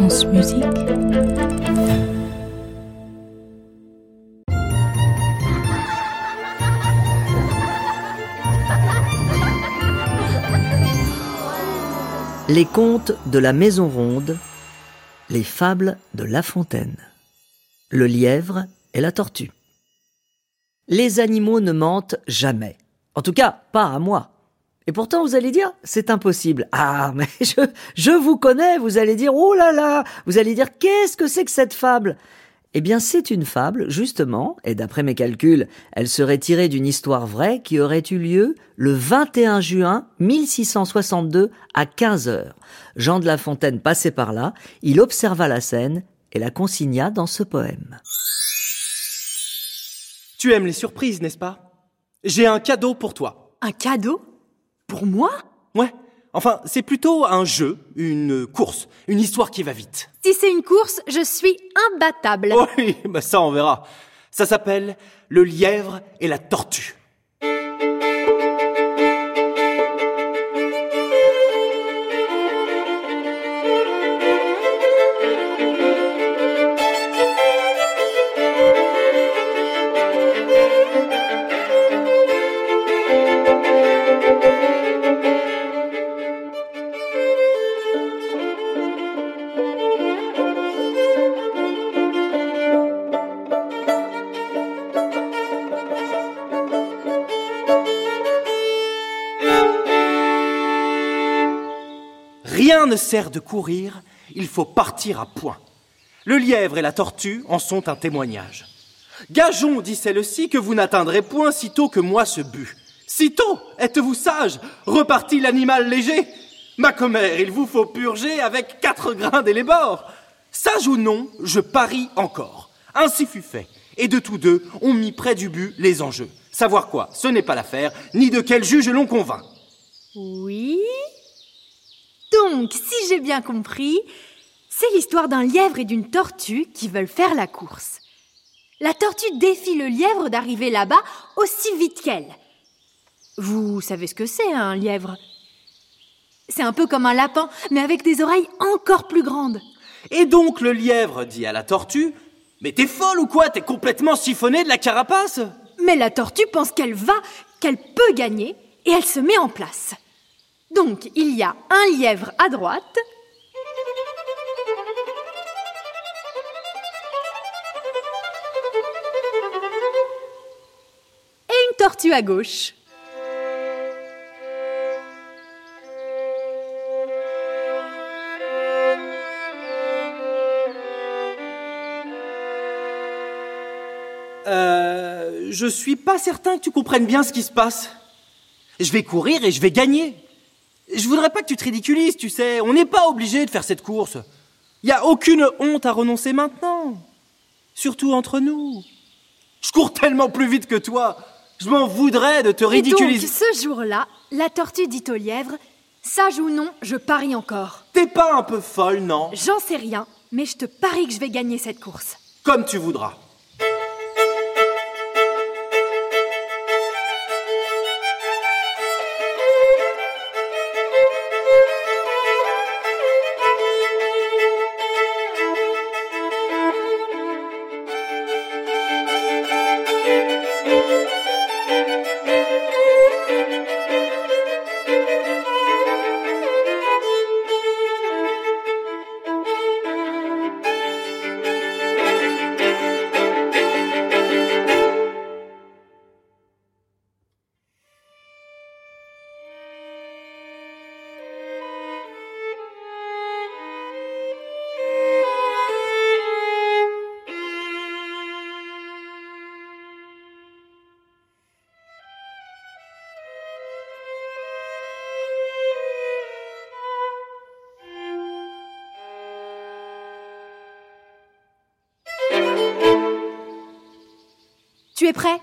Les contes de la Maison Ronde, les fables de La Fontaine, le lièvre et la tortue. Les animaux ne mentent jamais. En tout cas, pas à moi. Et pourtant, vous allez dire, c'est impossible. Ah, mais je, je vous connais, vous allez dire, oh là là, vous allez dire, qu'est-ce que c'est que cette fable? Eh bien, c'est une fable, justement, et d'après mes calculs, elle serait tirée d'une histoire vraie qui aurait eu lieu le 21 juin 1662 à 15 heures. Jean de La Fontaine passait par là, il observa la scène et la consigna dans ce poème. Tu aimes les surprises, n'est-ce pas? J'ai un cadeau pour toi. Un cadeau? Pour moi? Ouais. Enfin, c'est plutôt un jeu, une course, une histoire qui va vite. Si c'est une course, je suis imbattable. Oui, bah ça on verra. Ça s'appelle le lièvre et la tortue. Ne sert de courir, il faut partir à point. Le lièvre et la tortue en sont un témoignage. Gageons, dit celle-ci, que vous n'atteindrez point sitôt que moi ce but. Sitôt Êtes-vous sage? Repartit l'animal léger? Ma commère, il vous faut purger avec quatre grains et les bords. Sage ou non, je parie encore. Ainsi fut fait. Et de tous deux, on mit près du but les enjeux. Savoir quoi, ce n'est pas l'affaire, ni de quel juge l'on convainc. Oui Donc, si j'ai bien compris, c'est l'histoire d'un lièvre et d'une tortue qui veulent faire la course. La tortue défie le lièvre d'arriver là-bas aussi vite qu'elle. Vous savez ce que c'est, un lièvre? C'est un peu comme un lapin, mais avec des oreilles encore plus grandes. Et donc le lièvre dit à la tortue Mais t'es folle ou quoi? T'es complètement siphonné de la carapace Mais la tortue pense qu'elle va, qu'elle peut gagner, et elle se met en place. Donc, il y a un lièvre à droite, et une tortue à gauche. Euh. Je suis pas certain que tu comprennes bien ce qui se passe. Je vais courir et je vais gagner. Je voudrais pas que tu te ridiculises, tu sais. On n'est pas obligé de faire cette course. Il y a aucune honte à renoncer maintenant. Surtout entre nous. Je cours tellement plus vite que toi. Je m'en voudrais de te Et donc, ridiculiser. ce jour-là, la tortue dit au lièvre Sage ou non, je parie encore. T'es pas un peu folle, non? J'en sais rien, mais je te parie que je vais gagner cette course. Comme tu voudras. Tu es prêt?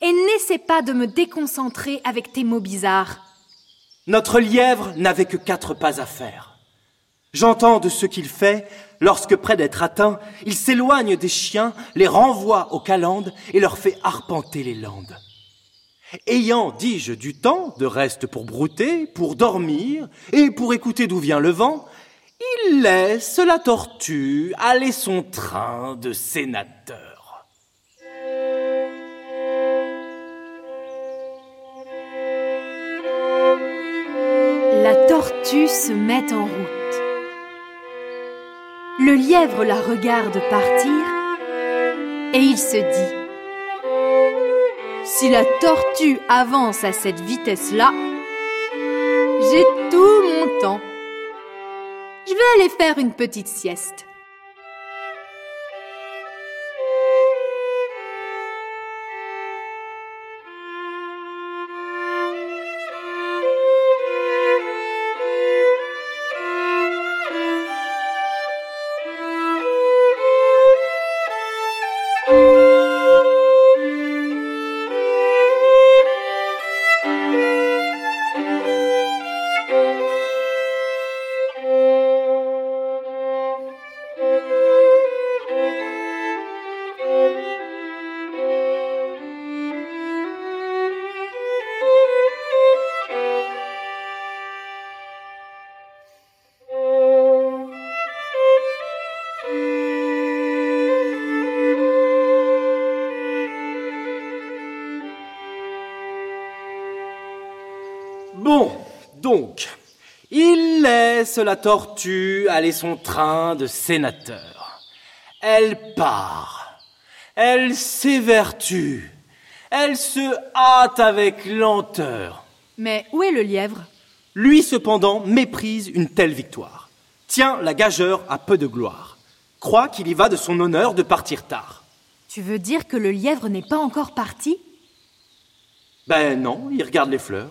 Et n'essaie pas de me déconcentrer avec tes mots bizarres. Notre lièvre n'avait que quatre pas à faire. J'entends de ce qu'il fait lorsque, près d'être atteint, il s'éloigne des chiens, les renvoie aux calendes et leur fait arpenter les landes. Ayant, dis-je, du temps, de reste pour brouter, pour dormir et pour écouter d'où vient le vent, Il laisse la tortue aller son train de sénateur. Se met en route. Le lièvre la regarde partir et il se dit Si la tortue avance à cette vitesse-là, j'ai tout mon temps. Je vais aller faire une petite sieste. Bon, donc, il laisse la tortue aller son train de sénateur. Elle part. Elle s'évertue. Elle se hâte avec lenteur. Mais où est le lièvre? Lui, cependant, méprise une telle victoire. Tient la gageure à peu de gloire. Croit qu'il y va de son honneur de partir tard. Tu veux dire que le lièvre n'est pas encore parti? Ben non, il regarde les fleurs.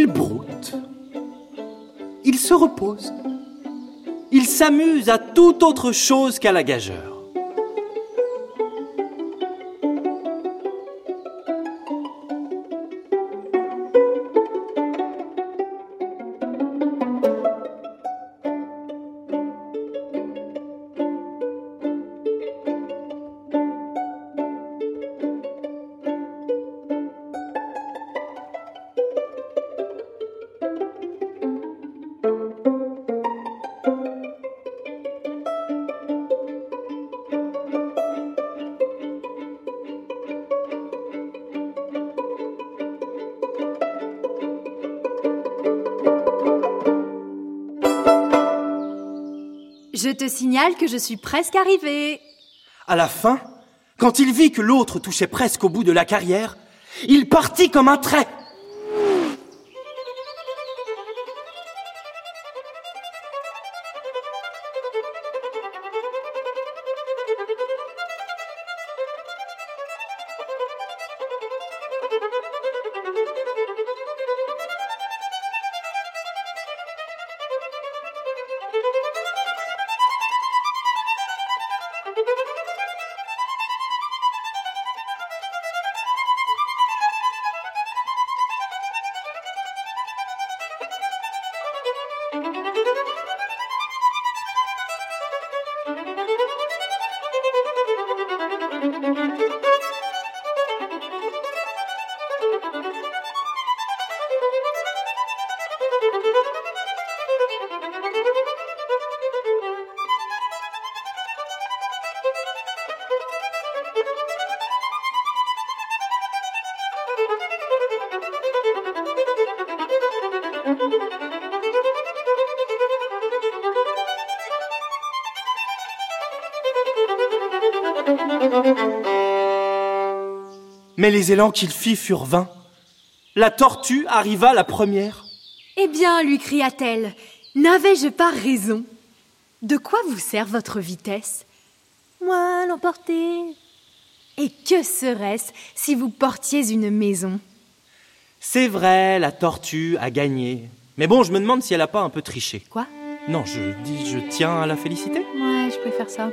Il broute. Il se repose. Il s'amuse à toute autre chose qu'à la gageure. Je te signale que je suis presque arrivée. À la fin, quand il vit que l'autre touchait presque au bout de la carrière, il partit comme un trait. Mais les élans qu'il fit furent vains. La tortue arriva la première. Eh bien, lui cria-t-elle, n'avais-je pas raison? De quoi vous sert votre vitesse? Moi, l'emporter. Et que serait-ce si vous portiez une maison? C'est vrai, la tortue a gagné. Mais bon, je me demande si elle a pas un peu triché. Quoi? Non, je dis, je tiens à la féliciter. Ouais, je préfère ça.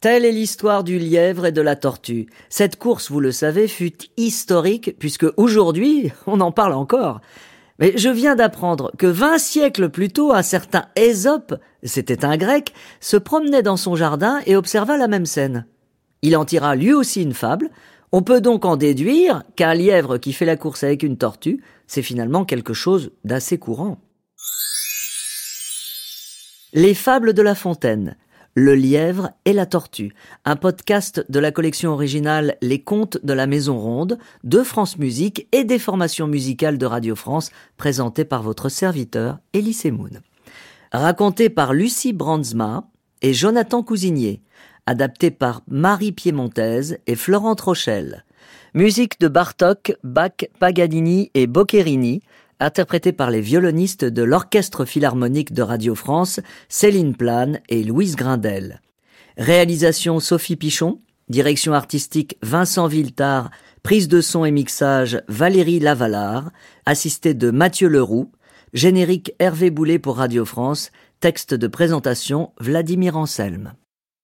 Telle est l'histoire du lièvre et de la tortue. Cette course, vous le savez, fut historique puisque aujourd'hui, on en parle encore. Mais je viens d'apprendre que vingt siècles plus tôt, un certain Ésope, c'était un grec, se promenait dans son jardin et observa la même scène. Il en tira lui aussi une fable. On peut donc en déduire qu'un lièvre qui fait la course avec une tortue, c'est finalement quelque chose d'assez courant. Les fables de La Fontaine. Le lièvre et la tortue, un podcast de la collection originale Les contes de la Maison Ronde, de France Musique et des formations musicales de Radio France, présenté par votre serviteur Elie Moon. Raconté par Lucie Brandsma et Jonathan Cousinier, adapté par Marie Piémontaise et Florent Rochelle. Musique de Bartok, Bach, Paganini et Boccherini, interprété par les violonistes de l'Orchestre Philharmonique de Radio France, Céline Plane et Louise Grindel. Réalisation Sophie Pichon, direction artistique Vincent Villetard, prise de son et mixage Valérie Lavalard, assisté de Mathieu Leroux, générique Hervé Boulet pour Radio France, texte de présentation Vladimir Anselme.